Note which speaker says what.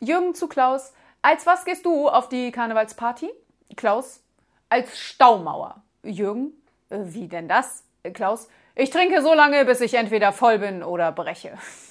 Speaker 1: Jürgen zu Klaus. Als was gehst du auf die Karnevalsparty? Klaus. Als Staumauer. Jürgen. Äh, wie denn das? Äh, Klaus. Ich trinke so lange, bis ich entweder voll bin oder breche.